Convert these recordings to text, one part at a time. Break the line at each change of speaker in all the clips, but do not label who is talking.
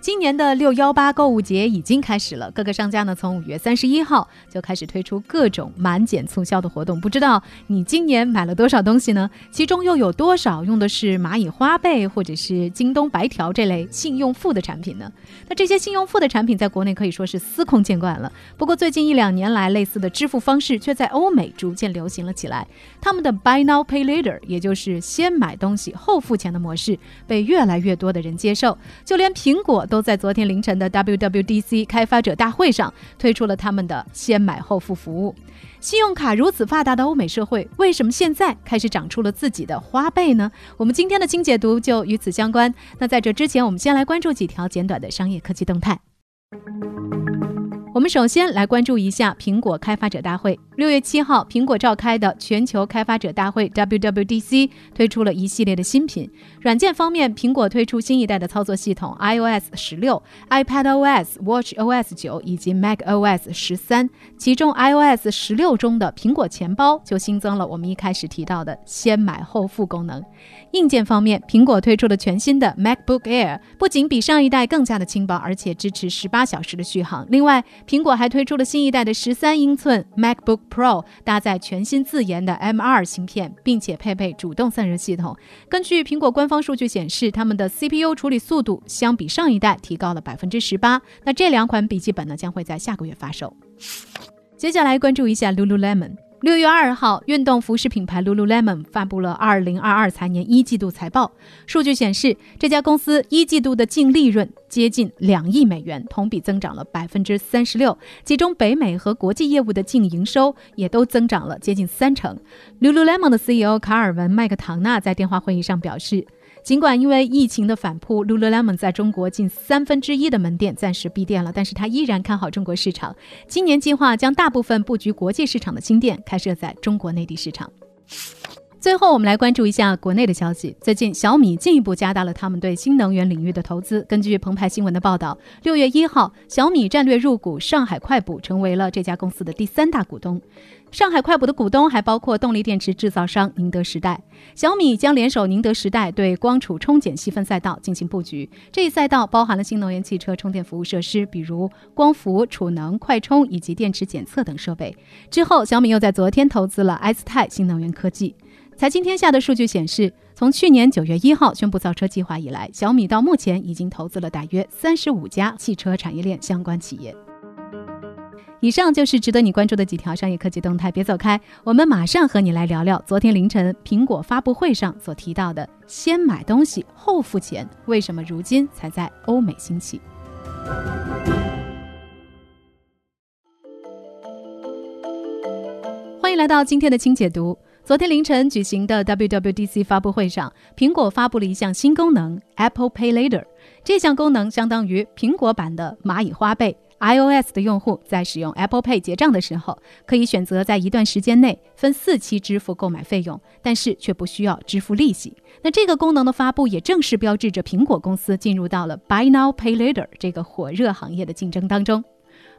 今年的六幺八购物节已经开始了，各个商家呢从五月三十一号就开始推出各种满减促销的活动。不知道你今年买了多少东西呢？其中又有多少用的是蚂蚁花呗或者是京东白条这类信用付的产品呢？那这些信用付的产品在国内可以说是司空见惯了。不过最近一两年来，类似的支付方式却在欧美逐渐流行了起来。他们的 Buy Now Pay Later，也就是先买东西后付钱的模式，被越来越多的人接受。就连苹果。都在昨天凌晨的 WWDC 开发者大会上推出了他们的先买后付服务。信用卡如此发达的欧美社会，为什么现在开始长出了自己的花呗呢？我们今天的清解读就与此相关。那在这之前，我们先来关注几条简短的商业科技动态。我们首先来关注一下苹果开发者大会。六月七号，苹果召开的全球开发者大会 （WWDC） 推出了一系列的新品。软件方面，苹果推出新一代的操作系统 iOS 十六、iPadOS、WatchOS 九以及 macOS 十三。其中，iOS 十六中的苹果钱包就新增了我们一开始提到的先买后付功能。硬件方面，苹果推出了全新的 MacBook Air，不仅比上一代更加的轻薄，而且支持十八小时的续航。另外，苹果还推出了新一代的十三英寸 MacBook Pro，搭载全新自研的 M2 芯片，并且配备主动散热系统。根据苹果官方数据显示，他们的 CPU 处理速度相比上一代提高了百分之十八。那这两款笔记本呢，将会在下个月发售。接下来关注一下 Lululemon。六月二号，运动服饰品牌 Lululemon 发布了二零二二财年一季度财报。数据显示，这家公司一季度的净利润接近两亿美元，同比增长了百分之三十六。其中，北美和国际业务的净营收也都增长了接近三成。Lululemon 的 CEO 卡尔文·麦克唐纳在电话会议上表示。尽管因为疫情的反扑，Lululemon 在中国近三分之一的门店暂时闭店了，但是他依然看好中国市场。今年计划将大部分布局国际市场的新店开设在中国内地市场。最后，我们来关注一下国内的消息。最近，小米进一步加大了他们对新能源领域的投资。根据澎湃新闻的报道，六月一号，小米战略入股上海快补，成为了这家公司的第三大股东。上海快补的股东还包括动力电池制造商宁德时代。小米将联手宁德时代，对光储充减细分赛道进行布局。这一赛道包含了新能源汽车充电服务设施，比如光伏、储能、快充以及电池检测等设备。之后，小米又在昨天投资了埃斯泰新能源科技。财经天下的数据显示，从去年九月一号宣布造车计划以来，小米到目前已经投资了大约三十五家汽车产业链相关企业。以上就是值得你关注的几条商业科技动态，别走开，我们马上和你来聊聊昨天凌晨苹果发布会上所提到的“先买东西后付钱”，为什么如今才在欧美兴起？欢迎来到今天的轻解读。昨天凌晨举行的 WWDC 发布会上，苹果发布了一项新功能 Apple Pay Later。这项功能相当于苹果版的蚂蚁花呗。iOS 的用户在使用 Apple Pay 结账的时候，可以选择在一段时间内分四期支付购买费用，但是却不需要支付利息。那这个功能的发布也正式标志着苹果公司进入到了 Buy Now Pay Later 这个火热行业的竞争当中。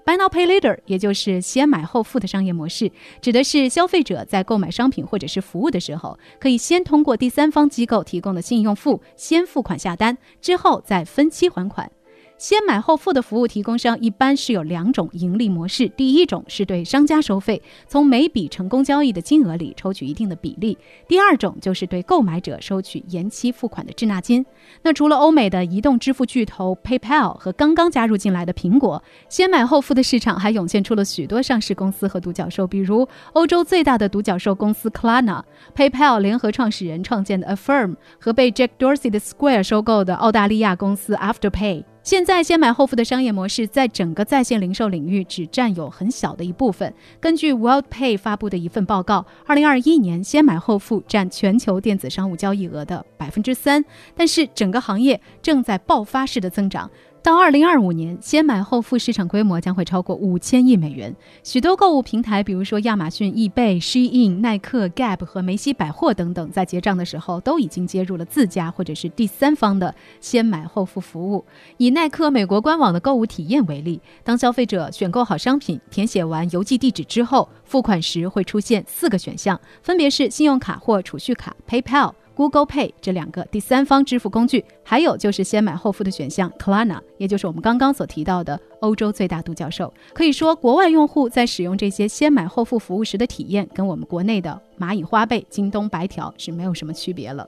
Final Pay Later，也就是先买后付的商业模式，指的是消费者在购买商品或者是服务的时候，可以先通过第三方机构提供的信用付先付款下单，之后再分期还款。先买后付的服务提供商一般是有两种盈利模式，第一种是对商家收费，从每笔成功交易的金额里抽取一定的比例；第二种就是对购买者收取延期付款的滞纳金。那除了欧美的移动支付巨头 PayPal 和刚刚加入进来的苹果，先买后付的市场还涌现出了许多上市公司和独角兽，比如欧洲最大的独角兽公司 Klarna，PayPal 联合创始人创建的 Affirm 和被 Jack Dorsey 的 Square 收购的澳大利亚公司 Afterpay。现在先买后付的商业模式在整个在线零售领域只占有很小的一部分。根据 WorldPay 发布的一份报告，二零二一年先买后付占全球电子商务交易额的百分之三，但是整个行业正在爆发式的增长。到二零二五年，先买后付市场规模将会超过五千亿美元。许多购物平台，比如说亚马逊、易贝、Shein、耐克、Gap 和梅西百货等等，在结账的时候都已经接入了自家或者是第三方的先买后付服务。以耐克美国官网的购物体验为例，当消费者选购好商品，填写完邮寄地址之后，付款时会出现四个选项，分别是信用卡或储蓄卡、PayPal。Google Pay 这两个第三方支付工具，还有就是先买后付的选项 Klana 也就是我们刚刚所提到的欧洲最大独角兽。可以说，国外用户在使用这些先买后付服务时的体验，跟我们国内的蚂蚁花呗、京东白条是没有什么区别了。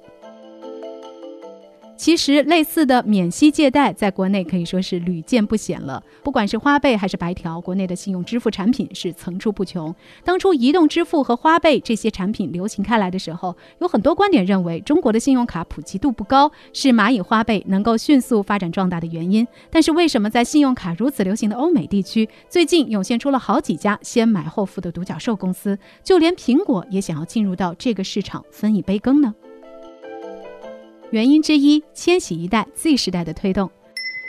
其实，类似的免息借贷在国内可以说是屡见不鲜了。不管是花呗还是白条，国内的信用支付产品是层出不穷。当初移动支付和花呗这些产品流行开来的时候，有很多观点认为中国的信用卡普及度不高是蚂蚁花呗能够迅速发展壮大的原因。但是，为什么在信用卡如此流行的欧美地区，最近涌现出了好几家先买后付的独角兽公司？就连苹果也想要进入到这个市场分一杯羹呢？原因之一，千禧一代 Z 时代的推动。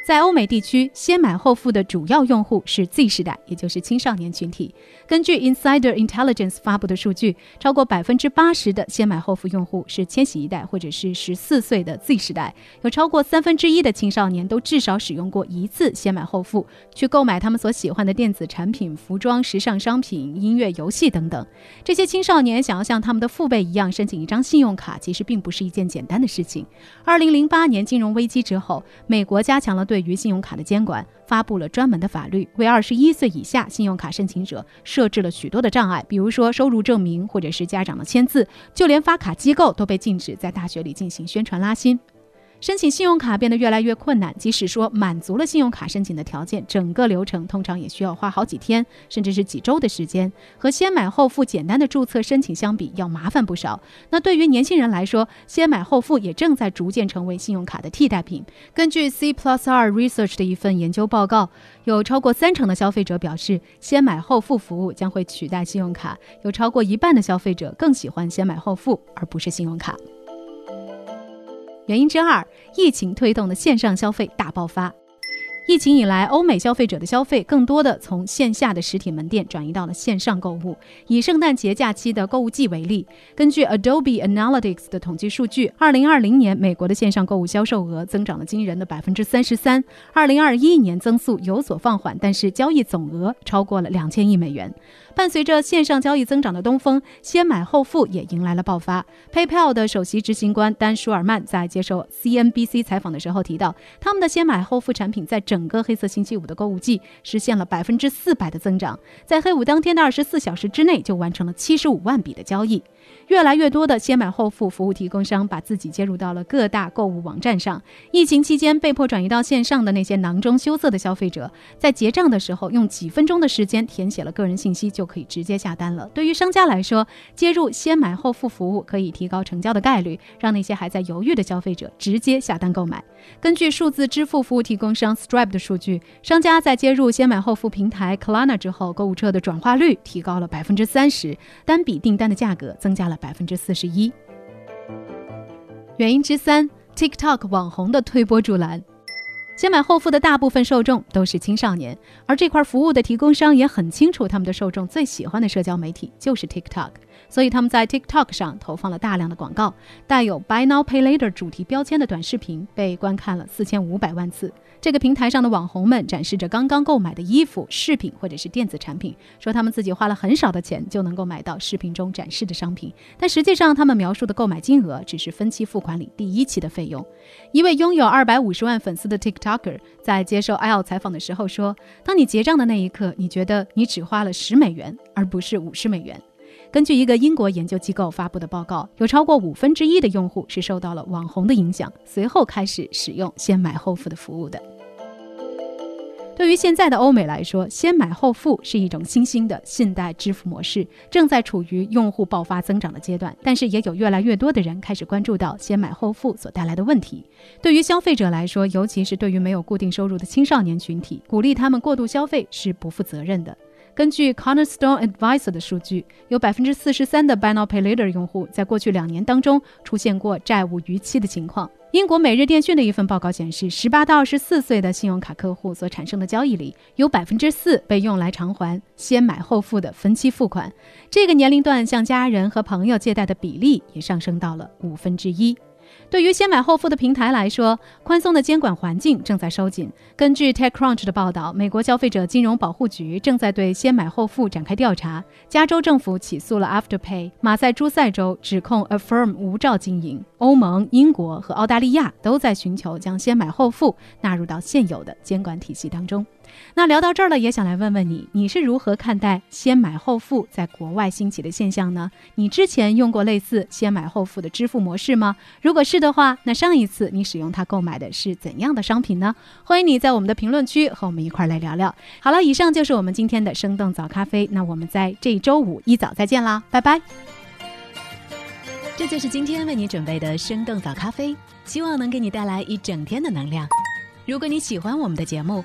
在欧美地区，先买后付的主要用户是 Z 世代，也就是青少年群体。根据 Insider Intelligence 发布的数据，超过百分之八十的先买后付用户是千禧一代或者是十四岁的 Z 世代。有超过三分之一的青少年都至少使用过一次先买后付，去购买他们所喜欢的电子产品、服装、时尚商品、音乐、游戏等等。这些青少年想要像他们的父辈一样申请一张信用卡，其实并不是一件简单的事情。二零零八年金融危机之后，美国加强了对于信用卡的监管，发布了专门的法律，为二十一岁以下信用卡申请者设置了许多的障碍，比如说收入证明或者是家长的签字，就连发卡机构都被禁止在大学里进行宣传拉新。申请信用卡变得越来越困难，即使说满足了信用卡申请的条件，整个流程通常也需要花好几天，甚至是几周的时间。和先买后付简单的注册申请相比，要麻烦不少。那对于年轻人来说，先买后付也正在逐渐成为信用卡的替代品。根据 C Plus R Research 的一份研究报告，有超过三成的消费者表示，先买后付服务将会取代信用卡。有超过一半的消费者更喜欢先买后付，而不是信用卡。原因之二，疫情推动的线上消费大爆发。疫情以来，欧美消费者的消费更多的从线下的实体门店转移到了线上购物。以圣诞节假期的购物季为例，根据 Adobe Analytics 的统计数据，二零二零年美国的线上购物销售额增长了惊人的百分之三十三。二零二一年增速有所放缓，但是交易总额超过了两千亿美元。伴随着线上交易增长的东风，先买后付也迎来了爆发。PayPal 的首席执行官丹·舒尔曼在接受 CNBC 采访的时候提到，他们的先买后付产品在整个黑色星期五的购物季实现了百分之四百的增长，在黑五当天的二十四小时之内就完成了七十五万笔的交易。越来越多的先买后付服务提供商把自己接入到了各大购物网站上。疫情期间被迫转移到线上的那些囊中羞涩的消费者，在结账的时候用几分钟的时间填写了个人信息，就就可以直接下单了。对于商家来说，接入先买后付服务可以提高成交的概率，让那些还在犹豫的消费者直接下单购买。根据数字支付服务提供商 Stripe 的数据，商家在接入先买后付平台 Klarna 之后，购物车的转化率提高了百分之三十，单笔订单的价格增加了。百分之四十一。原因之三，TikTok 网红的推波助澜。先买后付的大部分受众都是青少年，而这块服务的提供商也很清楚，他们的受众最喜欢的社交媒体就是 TikTok，所以他们在 TikTok 上投放了大量的广告。带有 Buy Now Pay Later 主题标签的短视频被观看了四千五百万次。这个平台上的网红们展示着刚刚购买的衣服、饰品或者是电子产品，说他们自己花了很少的钱就能够买到视频中展示的商品，但实际上他们描述的购买金额只是分期付款里第一期的费用。一位拥有二百五十万粉丝的 TikToker 在接受 IEL 采访的时候说：“当你结账的那一刻，你觉得你只花了十美元，而不是五十美元。”根据一个英国研究机构发布的报告，有超过五分之一的用户是受到了网红的影响，随后开始使用先买后付的服务的。对于现在的欧美来说，先买后付是一种新兴的信贷支付模式，正在处于用户爆发增长的阶段。但是，也有越来越多的人开始关注到先买后付所带来的问题。对于消费者来说，尤其是对于没有固定收入的青少年群体，鼓励他们过度消费是不负责任的。根据 Cornerstone Advisor 的数据，有百分之四十三的 Buy Now Pay Later 用户在过去两年当中出现过债务逾期的情况。英国《每日电讯》的一份报告显示，十八到二十四岁的信用卡客户所产生的交易里，有百分之四被用来偿还先买后付的分期付款。这个年龄段向家人和朋友借贷的比例也上升到了五分之一。对于先买后付的平台来说，宽松的监管环境正在收紧。根据 TechCrunch 的报道，美国消费者金融保护局正在对先买后付展开调查。加州政府起诉了 Afterpay，马赛诸塞州指控 Affirm 无照经营。欧盟、英国和澳大利亚都在寻求将先买后付纳入到现有的监管体系当中。那聊到这儿了，也想来问问你，你是如何看待先买后付在国外兴起的现象呢？你之前用过类似先买后付的支付模式吗？如果是的话，那上一次你使用它购买的是怎样的商品呢？欢迎你在我们的评论区和我们一块儿来聊聊。好了，以上就是我们今天的生动早咖啡，那我们在这周五一早再见啦，拜拜。这就是今天为你准备的生动早咖啡，希望能给你带来一整天的能量。如果你喜欢我们的节目，